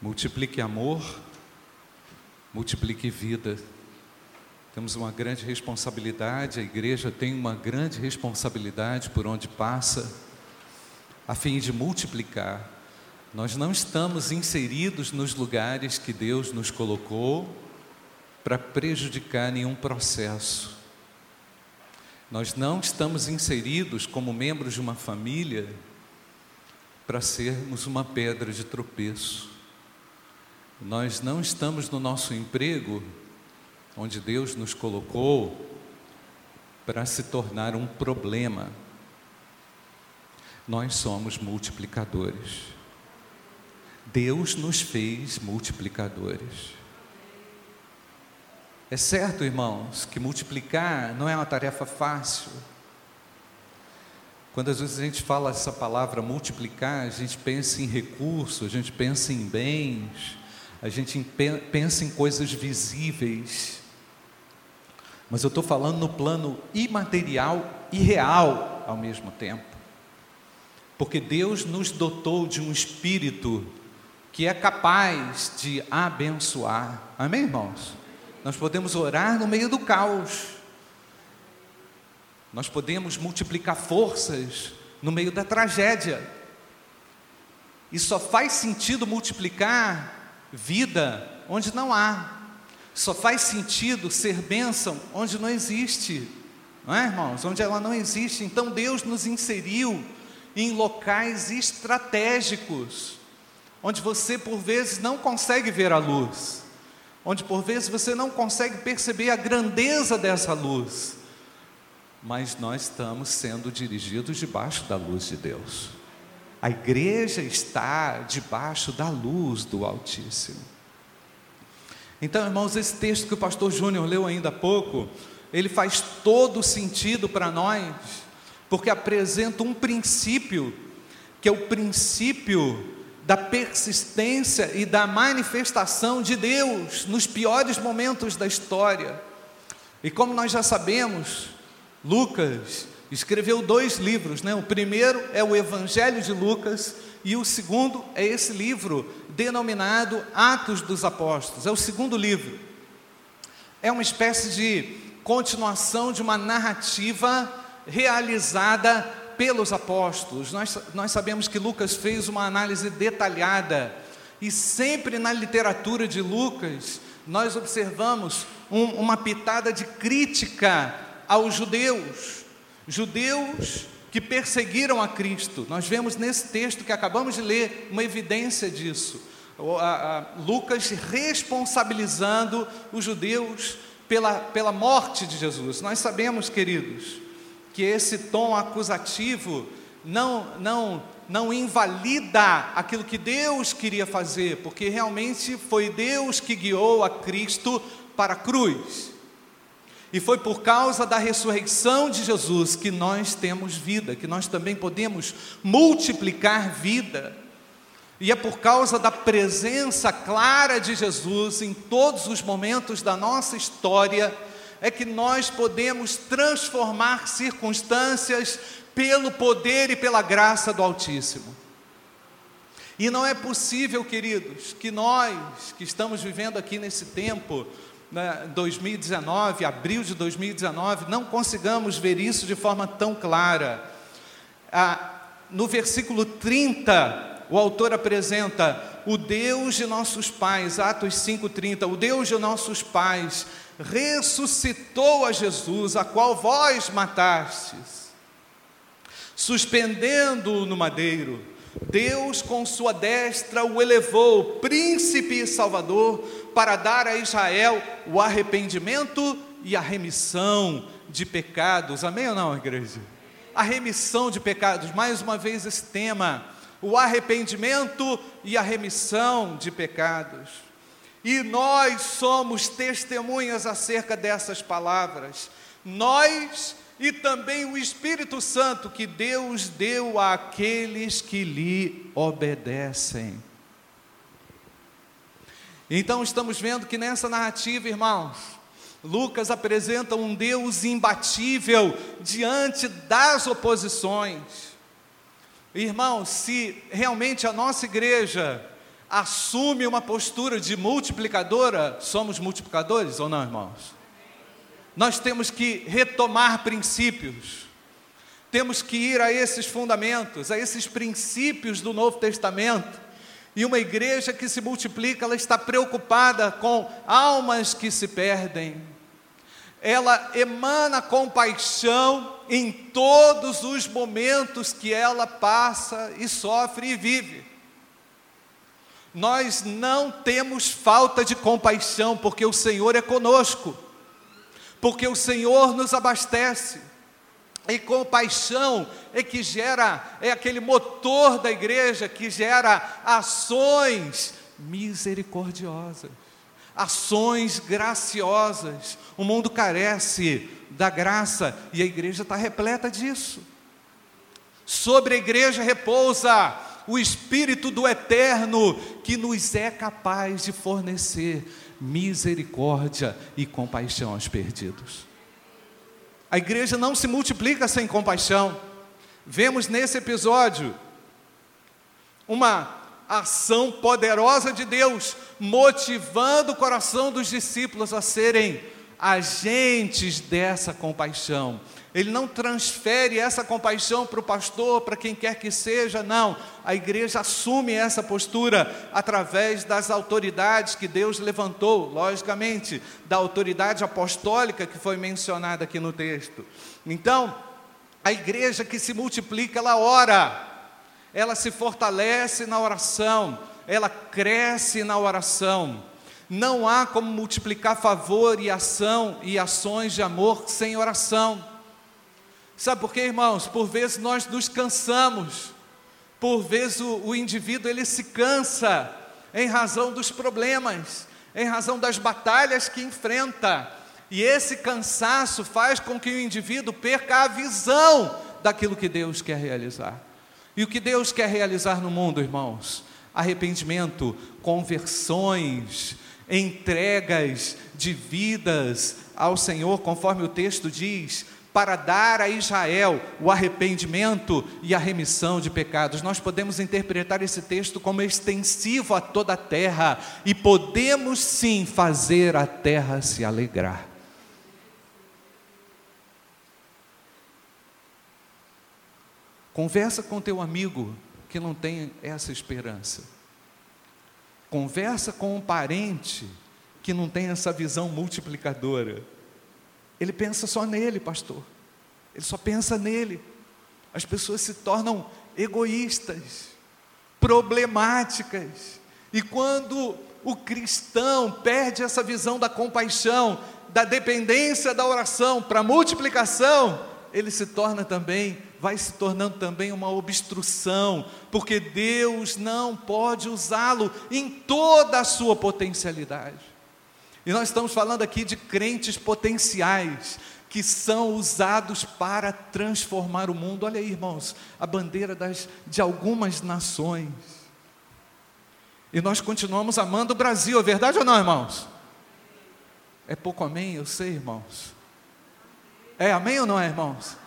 multiplique amor, multiplique vida. Temos uma grande responsabilidade, a igreja tem uma grande responsabilidade por onde passa, a fim de multiplicar. Nós não estamos inseridos nos lugares que Deus nos colocou para prejudicar nenhum processo. Nós não estamos inseridos como membros de uma família para sermos uma pedra de tropeço. Nós não estamos no nosso emprego, onde Deus nos colocou, para se tornar um problema. Nós somos multiplicadores. Deus nos fez multiplicadores. É certo, irmãos, que multiplicar não é uma tarefa fácil. Quando às vezes a gente fala essa palavra multiplicar, a gente pensa em recursos, a gente pensa em bens, a gente pensa em coisas visíveis. Mas eu estou falando no plano imaterial e real ao mesmo tempo. Porque Deus nos dotou de um espírito que é capaz de abençoar. Amém, irmãos? Nós podemos orar no meio do caos. Nós podemos multiplicar forças no meio da tragédia. E só faz sentido multiplicar vida onde não há. Só faz sentido ser bênção onde não existe. Não é, irmãos? Onde ela não existe. Então Deus nos inseriu em locais estratégicos, onde você por vezes não consegue ver a luz onde por vezes você não consegue perceber a grandeza dessa luz, mas nós estamos sendo dirigidos debaixo da luz de Deus. A igreja está debaixo da luz do Altíssimo. Então, irmãos, esse texto que o pastor Júnior leu ainda há pouco, ele faz todo sentido para nós, porque apresenta um princípio, que é o princípio da persistência e da manifestação de Deus nos piores momentos da história. E como nós já sabemos, Lucas escreveu dois livros, né? O primeiro é o Evangelho de Lucas e o segundo é esse livro denominado Atos dos Apóstolos. É o segundo livro. É uma espécie de continuação de uma narrativa realizada pelos apóstolos. Nós, nós sabemos que Lucas fez uma análise detalhada, e sempre na literatura de Lucas, nós observamos um, uma pitada de crítica aos judeus, judeus que perseguiram a Cristo. Nós vemos nesse texto que acabamos de ler uma evidência disso. Lucas responsabilizando os judeus pela, pela morte de Jesus. Nós sabemos, queridos, que esse tom acusativo não, não, não invalida aquilo que Deus queria fazer, porque realmente foi Deus que guiou a Cristo para a cruz. E foi por causa da ressurreição de Jesus que nós temos vida, que nós também podemos multiplicar vida. E é por causa da presença clara de Jesus em todos os momentos da nossa história é que nós podemos transformar circunstâncias pelo poder e pela graça do Altíssimo. E não é possível, queridos, que nós que estamos vivendo aqui nesse tempo, 2019, abril de 2019, não consigamos ver isso de forma tão clara. Ah, no versículo 30, o autor apresenta o Deus de nossos pais, Atos 5,30, o Deus de nossos pais ressuscitou a Jesus, a qual vós matastes, suspendendo-o no madeiro. Deus, com sua destra, o elevou, príncipe e salvador, para dar a Israel o arrependimento e a remissão de pecados. Amém ou não, igreja? A remissão de pecados, mais uma vez esse tema, o arrependimento e a remissão de pecados. E nós somos testemunhas acerca dessas palavras. Nós e também o Espírito Santo que Deus deu àqueles que lhe obedecem. Então estamos vendo que nessa narrativa, irmãos, Lucas apresenta um Deus imbatível diante das oposições. Irmãos, se realmente a nossa igreja assume uma postura de multiplicadora, somos multiplicadores ou não, irmãos? Nós temos que retomar princípios, temos que ir a esses fundamentos, a esses princípios do Novo Testamento. E uma igreja que se multiplica, ela está preocupada com almas que se perdem. Ela emana compaixão em todos os momentos que ela passa e sofre e vive. Nós não temos falta de compaixão, porque o Senhor é conosco, porque o Senhor nos abastece. E compaixão é que gera, é aquele motor da igreja que gera ações misericordiosas, ações graciosas. O mundo carece da graça e a igreja está repleta disso. Sobre a igreja repousa o Espírito do Eterno, que nos é capaz de fornecer misericórdia e compaixão aos perdidos. A igreja não se multiplica sem compaixão. Vemos nesse episódio uma ação poderosa de Deus, motivando o coração dos discípulos a serem agentes dessa compaixão. Ele não transfere essa compaixão para o pastor, para quem quer que seja, não. A igreja assume essa postura através das autoridades que Deus levantou, logicamente, da autoridade apostólica que foi mencionada aqui no texto. Então, a igreja que se multiplica, ela ora, ela se fortalece na oração, ela cresce na oração. Não há como multiplicar favor e ação e ações de amor sem oração. Sabe por quê, irmãos? Por vezes nós nos cansamos. Por vezes o, o indivíduo ele se cansa em razão dos problemas, em razão das batalhas que enfrenta. E esse cansaço faz com que o indivíduo perca a visão daquilo que Deus quer realizar. E o que Deus quer realizar no mundo, irmãos? Arrependimento, conversões, entregas de vidas ao Senhor, conforme o texto diz, para dar a Israel o arrependimento e a remissão de pecados. Nós podemos interpretar esse texto como extensivo a toda a terra e podemos sim fazer a terra se alegrar. Conversa com teu amigo que não tem essa esperança. Conversa com um parente que não tem essa visão multiplicadora. Ele pensa só nele, pastor. Ele só pensa nele. As pessoas se tornam egoístas, problemáticas. E quando o cristão perde essa visão da compaixão, da dependência da oração para multiplicação, ele se torna também vai se tornando também uma obstrução, porque Deus não pode usá-lo em toda a sua potencialidade. E nós estamos falando aqui de crentes potenciais, que são usados para transformar o mundo. Olha aí, irmãos, a bandeira das, de algumas nações. E nós continuamos amando o Brasil, é verdade ou não, irmãos? É pouco amém, eu sei, irmãos. É amém ou não é, irmãos?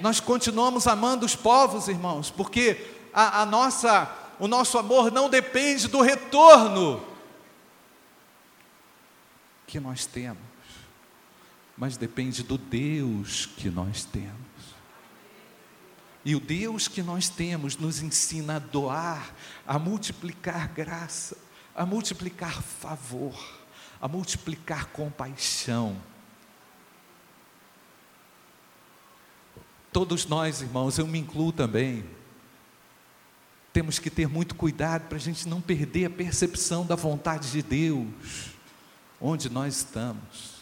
nós continuamos amando os povos, irmãos, porque a, a nossa, o nosso amor não depende do retorno que nós temos, mas depende do Deus que nós temos. E o Deus que nós temos nos ensina a doar, a multiplicar graça, a multiplicar favor, a multiplicar compaixão Todos nós, irmãos, eu me incluo também, temos que ter muito cuidado para a gente não perder a percepção da vontade de Deus, onde nós estamos,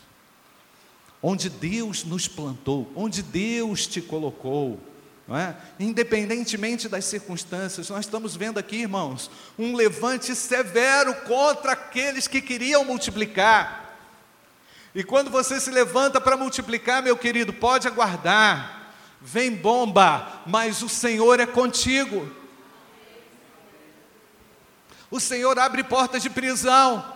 onde Deus nos plantou, onde Deus te colocou. É? Independentemente das circunstâncias, nós estamos vendo aqui, irmãos, um levante severo contra aqueles que queriam multiplicar. E quando você se levanta para multiplicar, meu querido, pode aguardar vem bomba, mas o Senhor é contigo. O Senhor abre portas de prisão.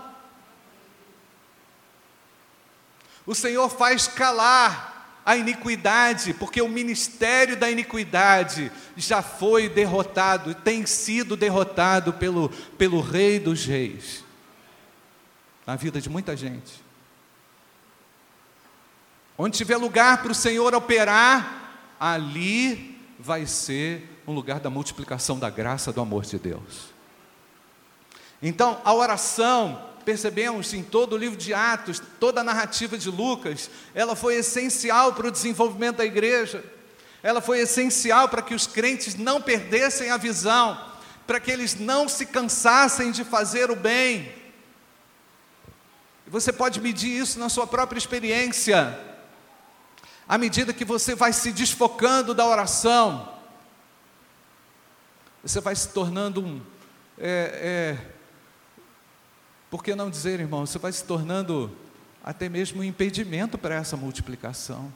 O Senhor faz calar a iniquidade, porque o ministério da iniquidade já foi derrotado, tem sido derrotado pelo, pelo Rei dos Reis, na vida de muita gente. Onde tiver lugar para o Senhor operar, ali vai ser um lugar da multiplicação da graça, do amor de Deus. Então, a oração, percebemos em todo o livro de Atos, toda a narrativa de Lucas, ela foi essencial para o desenvolvimento da igreja, ela foi essencial para que os crentes não perdessem a visão, para que eles não se cansassem de fazer o bem. Você pode medir isso na sua própria experiência à medida que você vai se desfocando da oração, você vai se tornando um. É, é, por que não dizer, irmão? Você vai se tornando até mesmo um impedimento para essa multiplicação.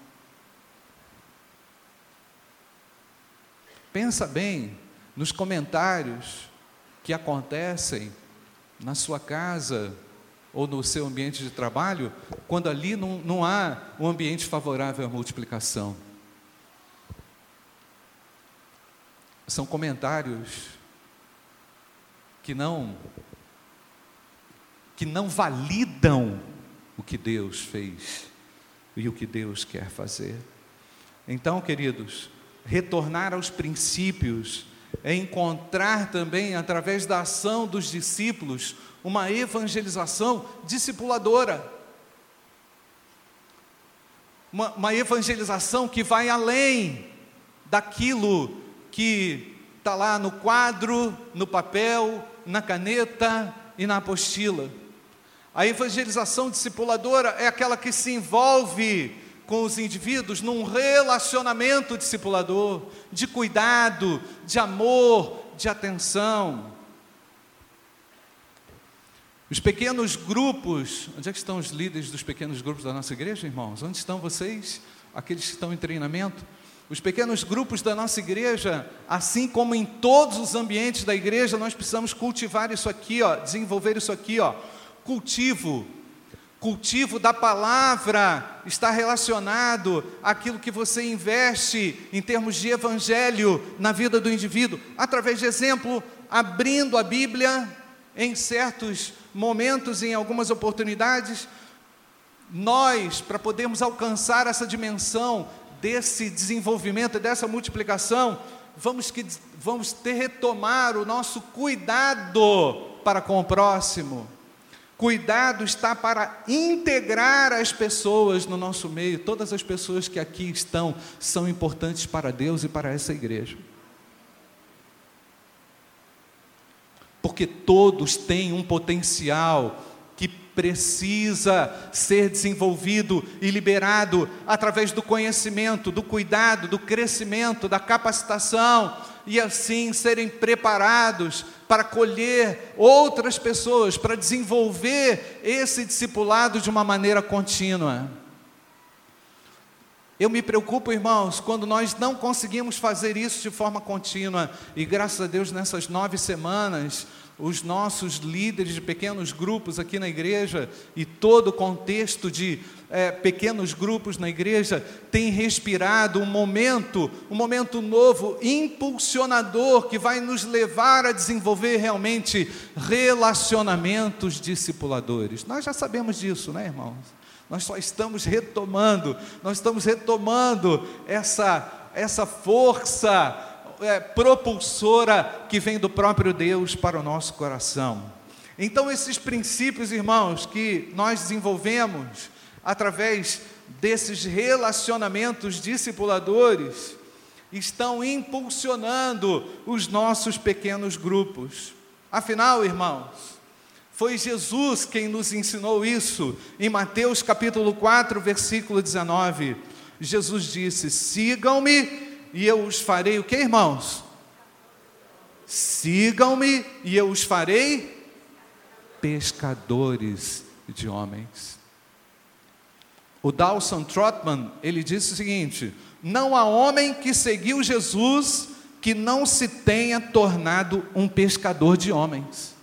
Pensa bem nos comentários que acontecem na sua casa, ou no seu ambiente de trabalho, quando ali não, não há um ambiente favorável à multiplicação. São comentários que não que não validam o que Deus fez e o que Deus quer fazer. Então, queridos, retornar aos princípios é encontrar também, através da ação dos discípulos, uma evangelização discipuladora. Uma, uma evangelização que vai além daquilo que está lá no quadro, no papel, na caneta e na apostila. A evangelização discipuladora é aquela que se envolve com os indivíduos num relacionamento discipulador, de cuidado, de amor, de atenção. Os pequenos grupos, onde é que estão os líderes dos pequenos grupos da nossa igreja, irmãos? Onde estão vocês, aqueles que estão em treinamento? Os pequenos grupos da nossa igreja, assim como em todos os ambientes da igreja, nós precisamos cultivar isso aqui, ó, desenvolver isso aqui, ó. Cultivo. Cultivo da palavra está relacionado àquilo que você investe em termos de evangelho na vida do indivíduo, através de exemplo, abrindo a Bíblia em certos momentos, em algumas oportunidades, nós, para podermos alcançar essa dimensão desse desenvolvimento, dessa multiplicação, vamos, que, vamos ter retomar o nosso cuidado para com o próximo. Cuidado está para integrar as pessoas no nosso meio. Todas as pessoas que aqui estão são importantes para Deus e para essa igreja. porque todos têm um potencial precisa ser desenvolvido e liberado através do conhecimento, do cuidado, do crescimento, da capacitação e assim serem preparados para colher outras pessoas, para desenvolver esse discipulado de uma maneira contínua. Eu me preocupo, irmãos, quando nós não conseguimos fazer isso de forma contínua. E graças a Deus, nessas nove semanas, os nossos líderes de pequenos grupos aqui na igreja e todo o contexto de é, pequenos grupos na igreja tem respirado um momento, um momento novo, impulsionador, que vai nos levar a desenvolver realmente relacionamentos discipuladores. Nós já sabemos disso, né, irmãos? Nós só estamos retomando, nós estamos retomando essa, essa força é, propulsora que vem do próprio Deus para o nosso coração. Então, esses princípios, irmãos, que nós desenvolvemos através desses relacionamentos discipuladores, estão impulsionando os nossos pequenos grupos. Afinal, irmãos, foi Jesus quem nos ensinou isso. Em Mateus capítulo 4, versículo 19, Jesus disse: "Sigam-me e eu os farei o que, irmãos? Sigam-me e eu os farei pescadores de homens." O Dawson Trotman, ele disse o seguinte: "Não há homem que seguiu Jesus que não se tenha tornado um pescador de homens."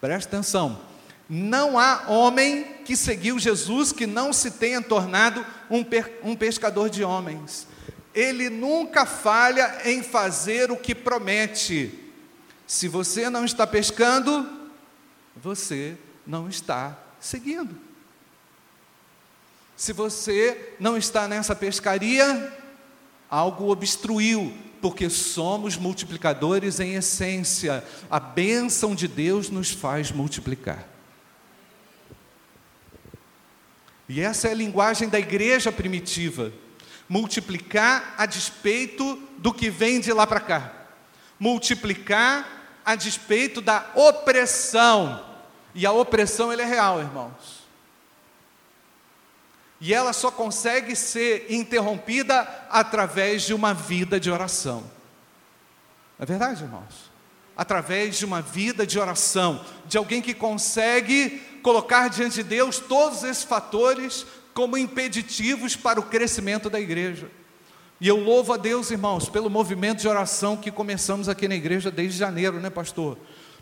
Preste atenção. Não há homem que seguiu Jesus que não se tenha tornado um, um pescador de homens. Ele nunca falha em fazer o que promete. Se você não está pescando, você não está seguindo. Se você não está nessa pescaria, algo obstruiu, porque somos multiplicadores em essência. A bênção de Deus nos faz multiplicar. E essa é a linguagem da igreja primitiva. Multiplicar a despeito do que vem de lá para cá. Multiplicar a despeito da opressão. E a opressão é real, irmãos. E ela só consegue ser interrompida através de uma vida de oração. É verdade, irmãos? Através de uma vida de oração, de alguém que consegue colocar diante de Deus todos esses fatores como impeditivos para o crescimento da igreja. E eu louvo a Deus, irmãos, pelo movimento de oração que começamos aqui na igreja desde janeiro, né, pastor?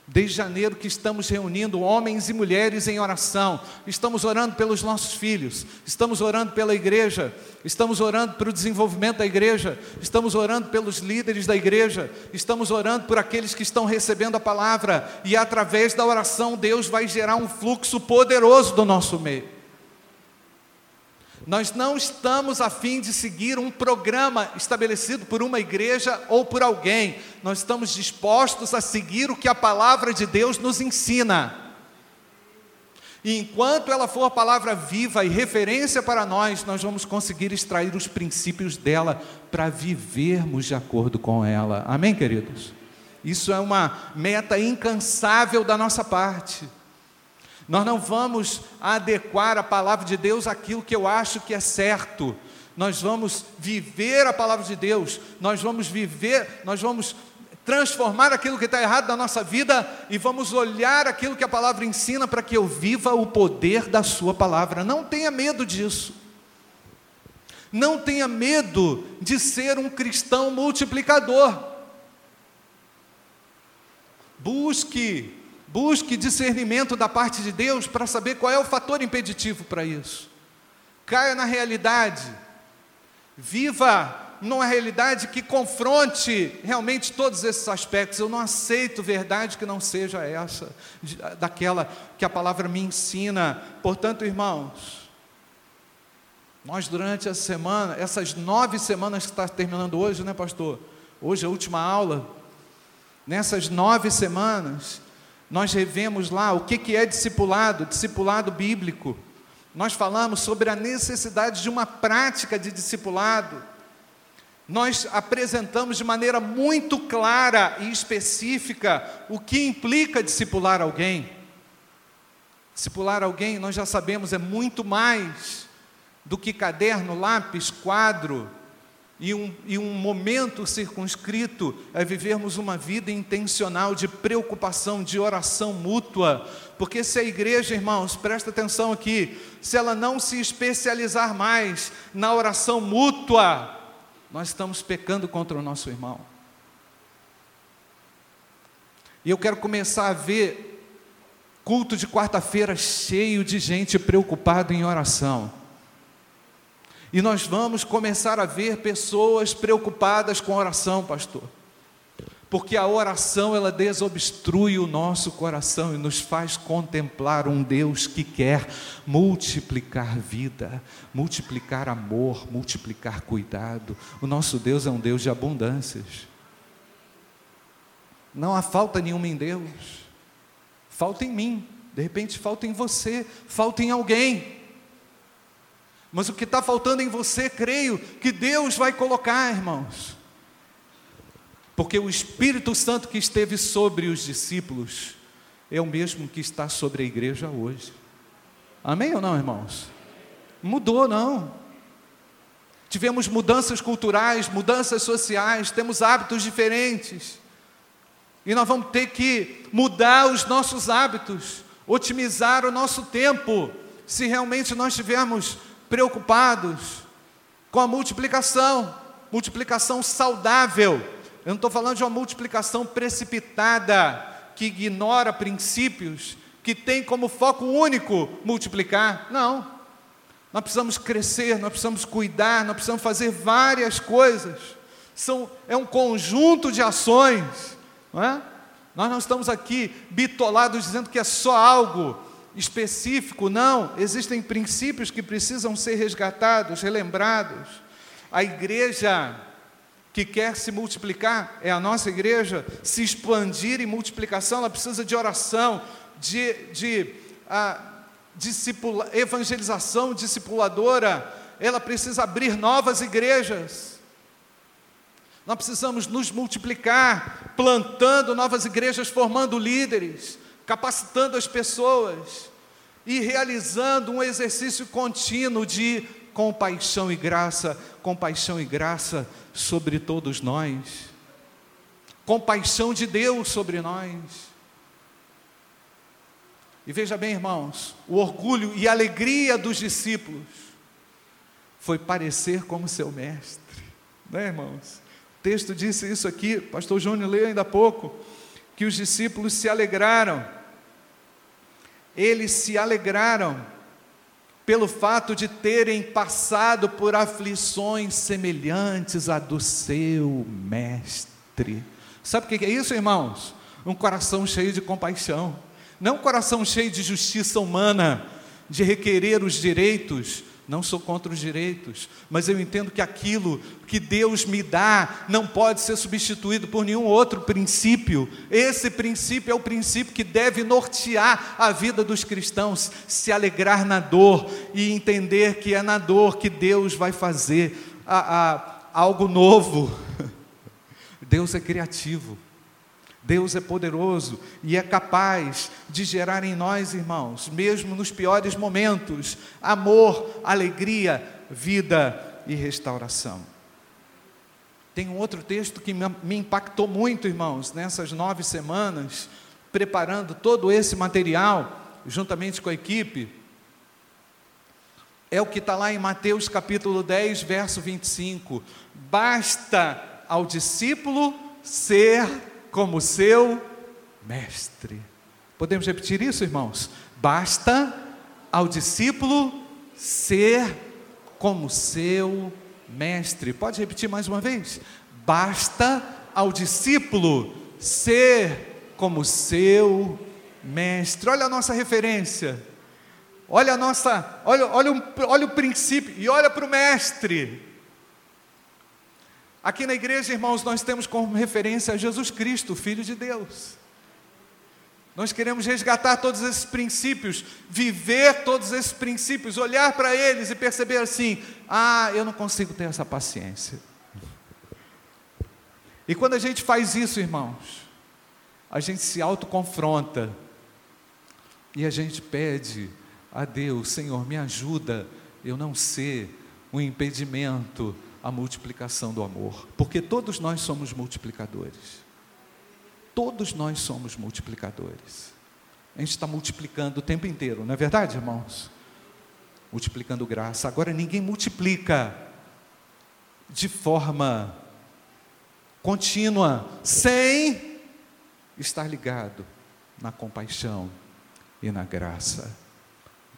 Desde janeiro que estamos reunindo homens e mulheres em oração, estamos orando pelos nossos filhos, estamos orando pela igreja, estamos orando para o desenvolvimento da igreja, estamos orando pelos líderes da igreja, estamos orando por aqueles que estão recebendo a palavra, e através da oração Deus vai gerar um fluxo poderoso do nosso meio. Nós não estamos a fim de seguir um programa estabelecido por uma igreja ou por alguém. Nós estamos dispostos a seguir o que a palavra de Deus nos ensina. E enquanto ela for palavra viva e referência para nós, nós vamos conseguir extrair os princípios dela para vivermos de acordo com ela. Amém, queridos? Isso é uma meta incansável da nossa parte. Nós não vamos adequar a palavra de Deus àquilo que eu acho que é certo. Nós vamos viver a palavra de Deus, nós vamos viver, nós vamos transformar aquilo que está errado na nossa vida e vamos olhar aquilo que a palavra ensina para que eu viva o poder da Sua palavra. Não tenha medo disso. Não tenha medo de ser um cristão multiplicador. Busque Busque discernimento da parte de Deus para saber qual é o fator impeditivo para isso. Caia na realidade. Viva numa realidade que confronte realmente todos esses aspectos. Eu não aceito verdade que não seja essa, daquela que a palavra me ensina. Portanto, irmãos, nós durante a semana, essas nove semanas que está terminando hoje, né, pastor? Hoje é a última aula. Nessas nove semanas, nós revemos lá o que, é discipulado, discipulado bíblico. Nós falamos sobre a necessidade de uma prática de discipulado. Nós apresentamos de maneira muito clara e específica o que implica discipular alguém. Discipular alguém, nós já sabemos, é muito mais do que caderno, lápis, quadro, e um, e um momento circunscrito é vivermos uma vida intencional de preocupação, de oração mútua, porque se a igreja, irmãos, presta atenção aqui, se ela não se especializar mais na oração mútua, nós estamos pecando contra o nosso irmão. E eu quero começar a ver culto de quarta-feira cheio de gente preocupada em oração. E nós vamos começar a ver pessoas preocupadas com oração, pastor. Porque a oração ela desobstrui o nosso coração e nos faz contemplar um Deus que quer multiplicar vida, multiplicar amor, multiplicar cuidado. O nosso Deus é um Deus de abundâncias. Não há falta nenhuma em Deus. Falta em mim, de repente falta em você, falta em alguém. Mas o que está faltando em você, creio que Deus vai colocar, irmãos. Porque o Espírito Santo que esteve sobre os discípulos é o mesmo que está sobre a igreja hoje. Amém ou não, irmãos? Mudou, não. Tivemos mudanças culturais, mudanças sociais, temos hábitos diferentes. E nós vamos ter que mudar os nossos hábitos, otimizar o nosso tempo, se realmente nós tivermos preocupados com a multiplicação, multiplicação saudável. Eu não estou falando de uma multiplicação precipitada, que ignora princípios, que tem como foco único multiplicar. Não. Nós precisamos crescer, nós precisamos cuidar, nós precisamos fazer várias coisas. São, é um conjunto de ações. Não é? Nós não estamos aqui bitolados dizendo que é só algo específico, não. Existem princípios que precisam ser resgatados, relembrados. A igreja que quer se multiplicar, é a nossa igreja, se expandir em multiplicação, ela precisa de oração, de, de ah, discipula, evangelização discipuladora, ela precisa abrir novas igrejas. Nós precisamos nos multiplicar, plantando novas igrejas, formando líderes, capacitando as pessoas e realizando um exercício contínuo de compaixão e graça, compaixão e graça sobre todos nós. Compaixão de Deus sobre nós. E veja bem, irmãos, o orgulho e alegria dos discípulos foi parecer como seu mestre, né, irmãos? O texto disse isso aqui, pastor Júnior leu ainda há pouco, que os discípulos se alegraram, eles se alegraram pelo fato de terem passado por aflições semelhantes à do seu mestre. Sabe o que é isso, irmãos? Um coração cheio de compaixão, não um coração cheio de justiça humana, de requerer os direitos, não sou contra os direitos, mas eu entendo que aquilo que Deus me dá não pode ser substituído por nenhum outro princípio. Esse princípio é o princípio que deve nortear a vida dos cristãos, se alegrar na dor e entender que é na dor que Deus vai fazer a, a, algo novo. Deus é criativo. Deus é poderoso e é capaz de gerar em nós, irmãos, mesmo nos piores momentos, amor, alegria, vida e restauração. Tem um outro texto que me impactou muito, irmãos, nessas nove semanas, preparando todo esse material, juntamente com a equipe. É o que está lá em Mateus capítulo 10, verso 25. Basta ao discípulo ser como seu mestre. Podemos repetir isso, irmãos? Basta ao discípulo ser como seu mestre. Pode repetir mais uma vez? Basta ao discípulo ser como seu mestre. Olha a nossa referência. Olha a nossa, olha, olha, um, olha o princípio e olha para o mestre. Aqui na igreja, irmãos, nós temos como referência Jesus Cristo, Filho de Deus. Nós queremos resgatar todos esses princípios, viver todos esses princípios, olhar para eles e perceber assim: ah, eu não consigo ter essa paciência. E quando a gente faz isso, irmãos, a gente se autoconfronta e a gente pede a Deus: Senhor, me ajuda eu não ser um impedimento a multiplicação do amor, porque todos nós somos multiplicadores. Todos nós somos multiplicadores. A gente está multiplicando o tempo inteiro, não é verdade, irmãos? Multiplicando graça. Agora, ninguém multiplica de forma contínua, sem estar ligado na compaixão e na graça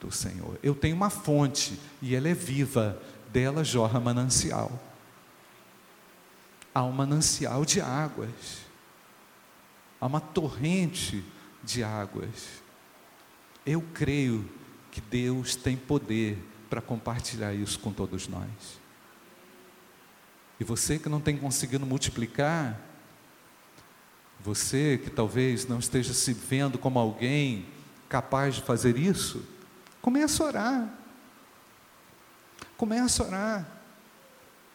do Senhor. Eu tenho uma fonte e ela é viva dela jorra manancial. Há um manancial de águas, há uma torrente de águas. Eu creio que Deus tem poder para compartilhar isso com todos nós. E você que não tem conseguido multiplicar, você que talvez não esteja se vendo como alguém capaz de fazer isso, comece a orar. Começa a orar.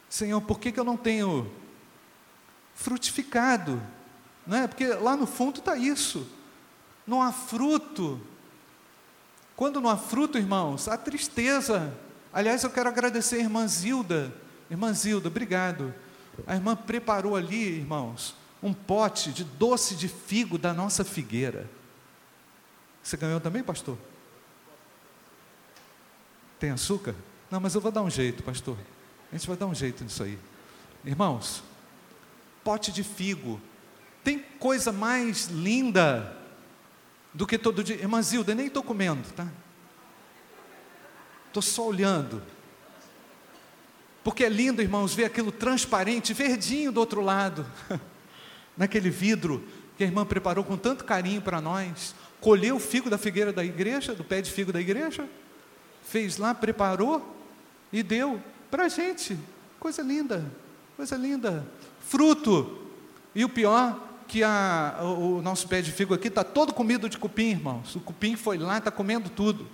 Senhor, por que, que eu não tenho frutificado? Não é? Porque lá no fundo está isso. Não há fruto. Quando não há fruto, irmãos, há tristeza. Aliás, eu quero agradecer a irmã Zilda. Irmã Zilda, obrigado. A irmã preparou ali, irmãos, um pote de doce de figo da nossa figueira. Você ganhou também, pastor? Tem açúcar? Não, mas eu vou dar um jeito, pastor. A gente vai dar um jeito nisso aí. Irmãos, pote de figo. Tem coisa mais linda do que todo dia. Irmã Zilda, nem estou comendo, tá? Estou só olhando. Porque é lindo, irmãos, ver aquilo transparente, verdinho do outro lado, naquele vidro que a irmã preparou com tanto carinho para nós. Colheu o figo da figueira da igreja, do pé de figo da igreja, fez lá, preparou e deu para a gente. Coisa linda, coisa linda. Fruto. E o pior, que a, o nosso pé de figo aqui está todo comido de cupim, irmãos. O cupim foi lá, está comendo tudo.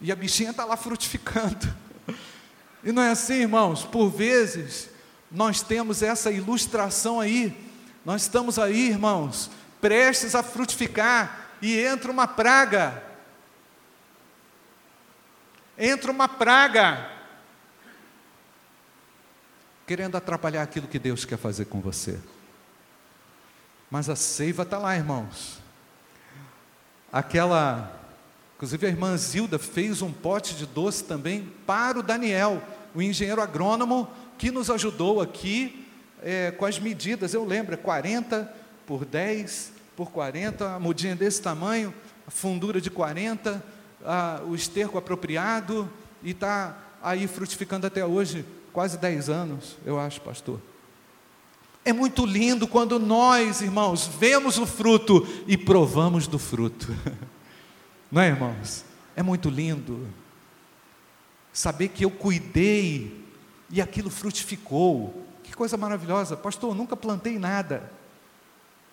E a bichinha está lá frutificando. E não é assim, irmãos? Por vezes, nós temos essa ilustração aí. Nós estamos aí, irmãos, prestes a frutificar, e entra uma praga. Entra uma praga. Querendo atrapalhar aquilo que Deus quer fazer com você. Mas a seiva está lá, irmãos. Aquela, inclusive a irmã Zilda fez um pote de doce também para o Daniel, o engenheiro agrônomo que nos ajudou aqui é, com as medidas. Eu lembro, é 40 por 10 por 40, a mudinha desse tamanho, a fundura de 40, a, o esterco apropriado, e está aí frutificando até hoje, quase 10 anos, eu acho, pastor. É muito lindo quando nós, irmãos, vemos o fruto e provamos do fruto. Não é, irmãos? É muito lindo saber que eu cuidei e aquilo frutificou. Que coisa maravilhosa. Pastor, eu nunca plantei nada.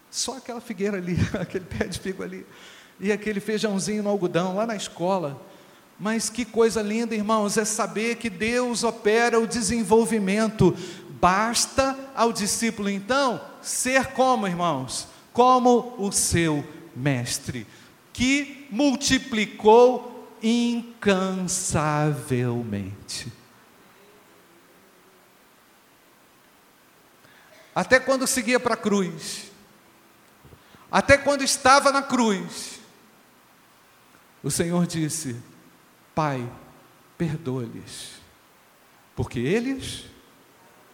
Só aquela figueira ali, aquele pé de figo ali. E aquele feijãozinho no algodão lá na escola. Mas que coisa linda, irmãos, é saber que Deus opera o desenvolvimento Basta ao discípulo então ser como, irmãos? Como o seu mestre, que multiplicou incansavelmente. Até quando seguia para a cruz, até quando estava na cruz, o Senhor disse: Pai, perdoa-lhes, porque eles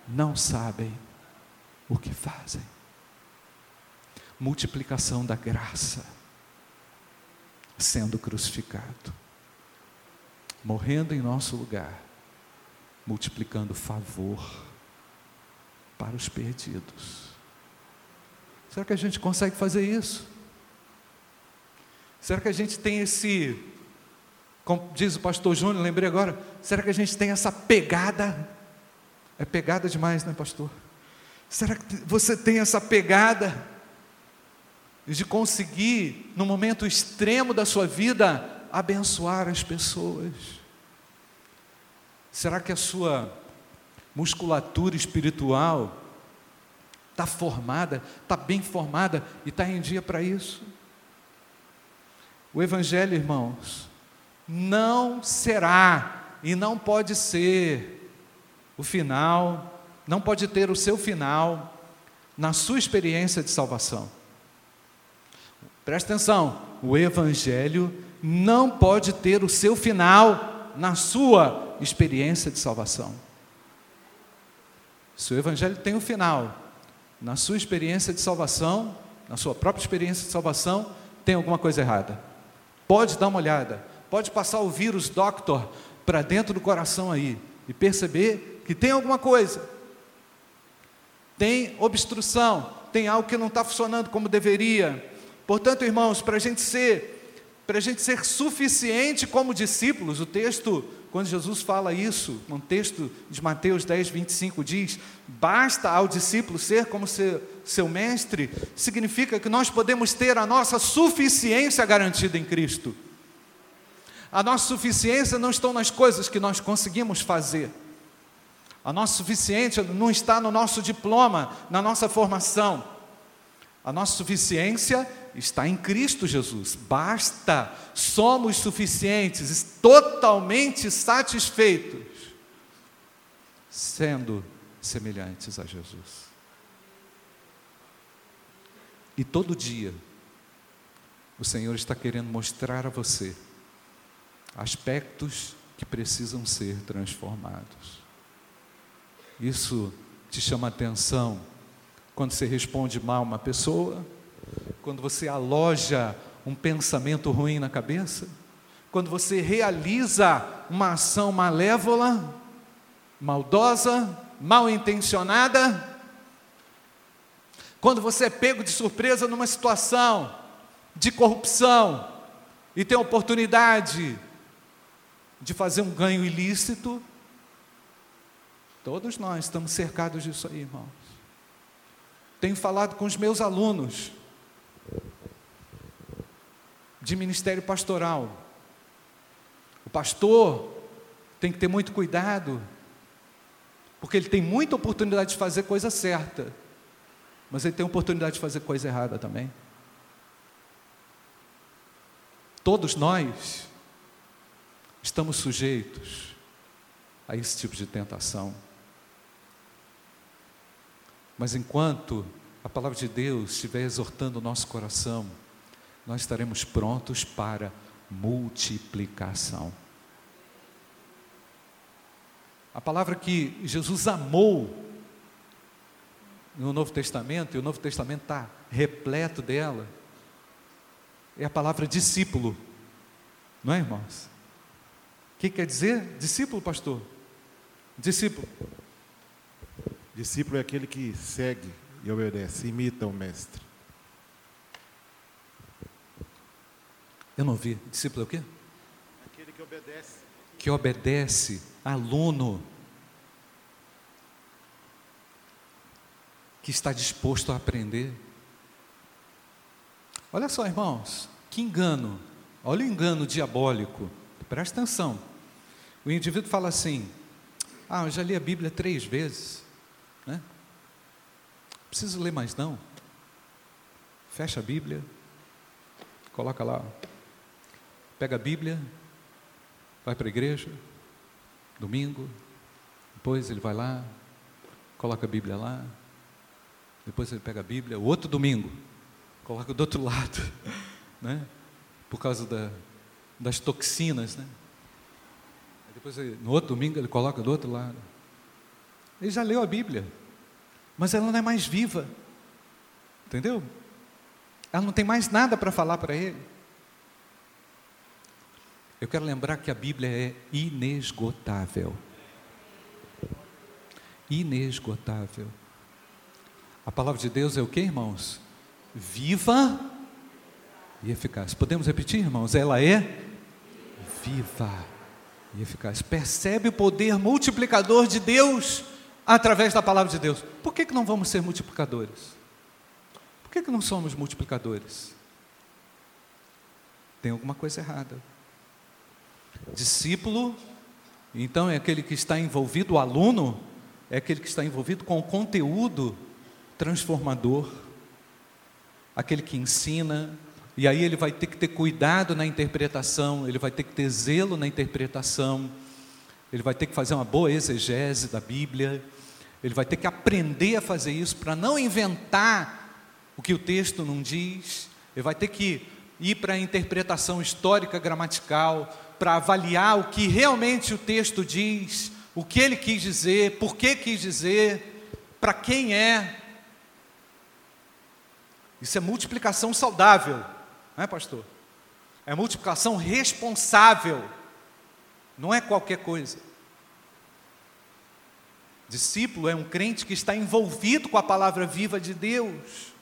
não sabem o que fazem. Multiplicação da graça, sendo crucificado, morrendo em nosso lugar, multiplicando favor para os perdidos. Será que a gente consegue fazer isso? Será que a gente tem esse, como diz o pastor Júnior, lembrei agora, será que a gente tem essa pegada é pegada demais, né, pastor? Será que você tem essa pegada de conseguir, no momento extremo da sua vida, abençoar as pessoas? Será que a sua musculatura espiritual está formada, está bem formada e está em dia para isso? O Evangelho, irmãos, não será e não pode ser o final, não pode ter o seu final na sua experiência de salvação. Presta atenção, o Evangelho não pode ter o seu final na sua experiência de salvação. Se o Evangelho tem um final na sua experiência de salvação, na sua própria experiência de salvação, tem alguma coisa errada. Pode dar uma olhada, pode passar o vírus doctor para dentro do coração aí e perceber que tem alguma coisa, tem obstrução, tem algo que não está funcionando como deveria. Portanto, irmãos, para a gente ser para a gente ser suficiente como discípulos, o texto, quando Jesus fala isso, um texto de Mateus 10, 25 diz: basta ao discípulo ser como seu, seu mestre, significa que nós podemos ter a nossa suficiência garantida em Cristo. A nossa suficiência não está nas coisas que nós conseguimos fazer. A nossa suficiência não está no nosso diploma, na nossa formação. A nossa suficiência está em Cristo Jesus. Basta, somos suficientes, totalmente satisfeitos, sendo semelhantes a Jesus. E todo dia, o Senhor está querendo mostrar a você aspectos que precisam ser transformados. Isso te chama atenção quando você responde mal uma pessoa, quando você aloja um pensamento ruim na cabeça? Quando você realiza uma ação malévola, maldosa, mal intencionada? Quando você é pego de surpresa numa situação de corrupção e tem a oportunidade de fazer um ganho ilícito, todos nós estamos cercados disso aí, irmãos. Tenho falado com os meus alunos de ministério pastoral. O pastor tem que ter muito cuidado, porque ele tem muita oportunidade de fazer coisa certa, mas ele tem oportunidade de fazer coisa errada também. Todos nós estamos sujeitos a esse tipo de tentação. Mas enquanto a palavra de Deus estiver exortando o nosso coração, nós estaremos prontos para multiplicação. A palavra que Jesus amou no Novo Testamento, e o Novo Testamento está repleto dela, é a palavra discípulo, não é, irmãos? O que quer dizer discípulo, pastor? Discípulo. Discípulo é aquele que segue e obedece, imita o mestre. Eu não vi. Discípulo é o quê? Aquele que obedece. Que obedece, aluno. Que está disposto a aprender. Olha só, irmãos, que engano. Olha o engano diabólico. Presta atenção. O indivíduo fala assim: Ah, eu já li a Bíblia três vezes. Né? Preciso ler mais não. Fecha a Bíblia, coloca lá pega a Bíblia, vai para a igreja, domingo, depois ele vai lá, coloca a Bíblia lá, depois ele pega a Bíblia, o outro domingo, coloca do outro lado, né? por causa da, das toxinas, né? Depois, no outro domingo, ele coloca do outro lado. Ele já leu a Bíblia, mas ela não é mais viva, entendeu? Ela não tem mais nada para falar para ele. Eu quero lembrar que a Bíblia é inesgotável. Inesgotável. A palavra de Deus é o que, irmãos? Viva e eficaz. Podemos repetir, irmãos? Ela é viva e eficaz. Percebe o poder multiplicador de Deus através da palavra de Deus. Por que, que não vamos ser multiplicadores? Por que, que não somos multiplicadores? Tem alguma coisa errada. Discípulo, então, é aquele que está envolvido, o aluno, é aquele que está envolvido com o conteúdo transformador, aquele que ensina, e aí ele vai ter que ter cuidado na interpretação, ele vai ter que ter zelo na interpretação, ele vai ter que fazer uma boa exegese da Bíblia, ele vai ter que aprender a fazer isso para não inventar o que o texto não diz, ele vai ter que ir para a interpretação histórica gramatical, para avaliar o que realmente o texto diz, o que ele quis dizer, por que quis dizer, para quem é. Isso é multiplicação saudável, não é, pastor? É multiplicação responsável, não é qualquer coisa. Discípulo é um crente que está envolvido com a palavra viva de Deus.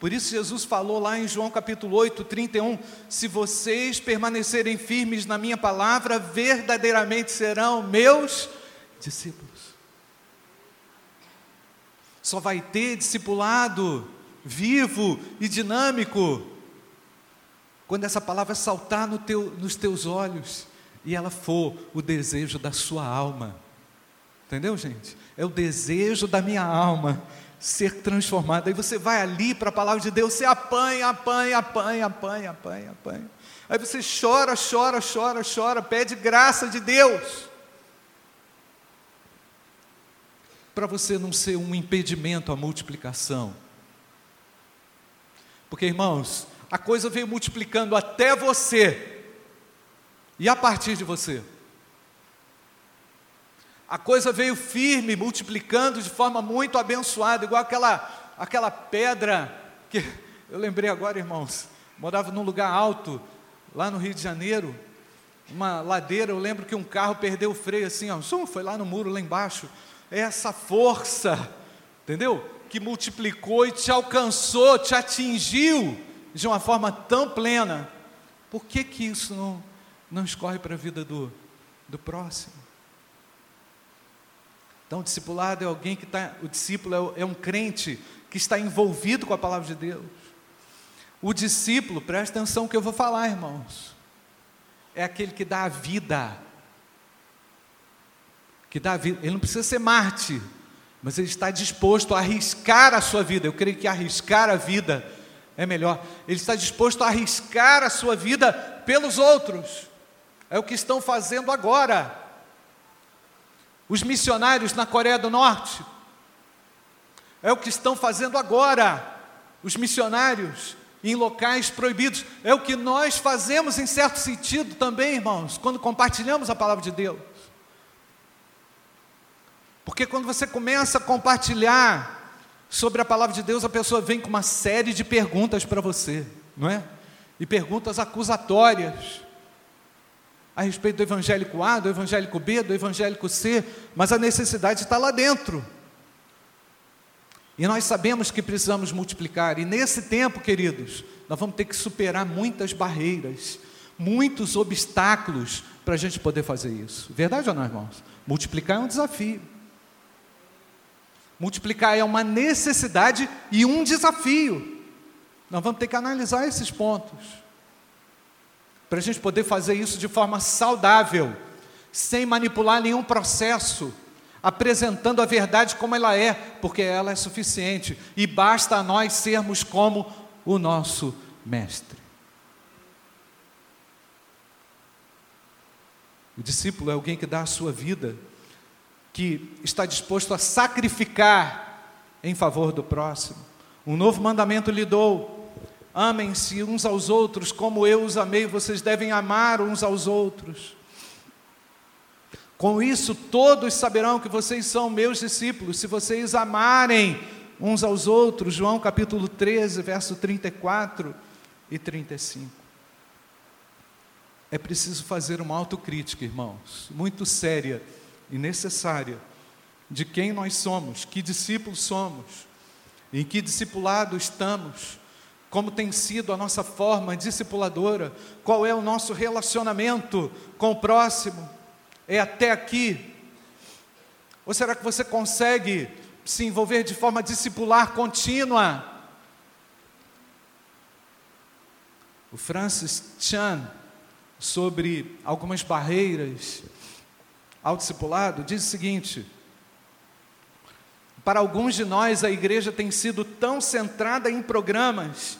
Por isso Jesus falou lá em João capítulo 8, 31, se vocês permanecerem firmes na minha palavra, verdadeiramente serão meus discípulos. Só vai ter discipulado vivo e dinâmico quando essa palavra saltar no teu, nos teus olhos e ela for o desejo da sua alma. Entendeu, gente? É o desejo da minha alma ser transformado. Aí você vai ali para a palavra de Deus, você apanha, apanha, apanha, apanha, apanha, apanha. Aí você chora, chora, chora, chora, pede graça de Deus. Para você não ser um impedimento à multiplicação. Porque, irmãos, a coisa veio multiplicando até você e a partir de você. A coisa veio firme, multiplicando de forma muito abençoada, igual aquela, aquela pedra que eu lembrei agora, irmãos, morava num lugar alto, lá no Rio de Janeiro, uma ladeira, eu lembro que um carro perdeu o freio assim, ó, foi lá no muro lá embaixo. É essa força, entendeu? Que multiplicou e te alcançou, te atingiu de uma forma tão plena. Por que que isso não, não escorre para a vida do, do próximo? Então, o discipulado é alguém que está, o discípulo é, é um crente que está envolvido com a palavra de Deus. O discípulo, presta atenção que eu vou falar, irmãos, é aquele que dá a vida. Que dá a vida. Ele não precisa ser Marte, mas ele está disposto a arriscar a sua vida. Eu creio que arriscar a vida é melhor. Ele está disposto a arriscar a sua vida pelos outros. É o que estão fazendo agora. Os missionários na Coreia do Norte. É o que estão fazendo agora. Os missionários em locais proibidos. É o que nós fazemos em certo sentido também, irmãos, quando compartilhamos a palavra de Deus. Porque quando você começa a compartilhar sobre a palavra de Deus, a pessoa vem com uma série de perguntas para você, não é? E perguntas acusatórias a respeito do evangélico A, do evangélico B, do evangélico C, mas a necessidade está lá dentro. E nós sabemos que precisamos multiplicar, e nesse tempo, queridos, nós vamos ter que superar muitas barreiras, muitos obstáculos para a gente poder fazer isso. Verdade ou não, irmãos? Multiplicar é um desafio. Multiplicar é uma necessidade e um desafio. Nós vamos ter que analisar esses pontos. Para a gente poder fazer isso de forma saudável, sem manipular nenhum processo apresentando a verdade como ela é, porque ela é suficiente e basta a nós sermos como o nosso Mestre. O discípulo é alguém que dá a sua vida, que está disposto a sacrificar em favor do próximo. Um novo mandamento lhe dou: amem-se uns aos outros como eu os amei, vocês devem amar uns aos outros. Com isso, todos saberão que vocês são meus discípulos, se vocês amarem uns aos outros. João capítulo 13, verso 34 e 35. É preciso fazer uma autocrítica, irmãos, muito séria e necessária, de quem nós somos, que discípulos somos, em que discipulado estamos, como tem sido a nossa forma discipuladora, qual é o nosso relacionamento com o próximo é até aqui? Ou será que você consegue se envolver de forma discipular contínua? O Francis Chan, sobre algumas barreiras ao discipulado, diz o seguinte: para alguns de nós, a igreja tem sido tão centrada em programas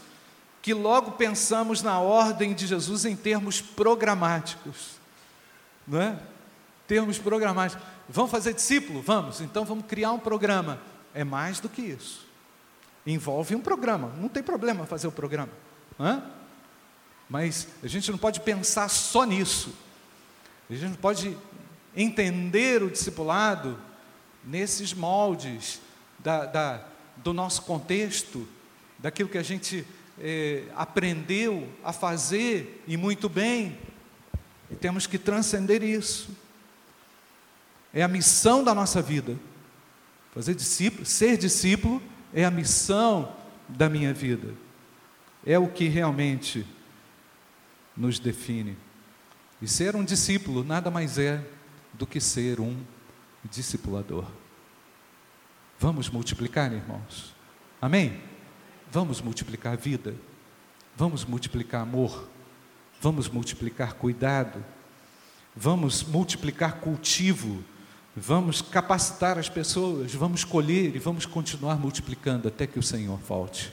que logo pensamos na ordem de Jesus em termos programáticos, não é? termos programáticos. Vamos fazer discípulo? Vamos. Então vamos criar um programa. É mais do que isso. Envolve um programa. Não tem problema fazer o programa. Hã? Mas a gente não pode pensar só nisso. A gente não pode entender o discipulado nesses moldes da, da, do nosso contexto, daquilo que a gente é, aprendeu a fazer e muito bem. E temos que transcender isso. É a missão da nossa vida. Fazer discípulo, ser discípulo é a missão da minha vida. É o que realmente nos define. E ser um discípulo nada mais é do que ser um discipulador. Vamos multiplicar, irmãos. Amém? Vamos multiplicar vida. Vamos multiplicar amor. Vamos multiplicar cuidado. Vamos multiplicar cultivo Vamos capacitar as pessoas, vamos colher e vamos continuar multiplicando até que o Senhor volte.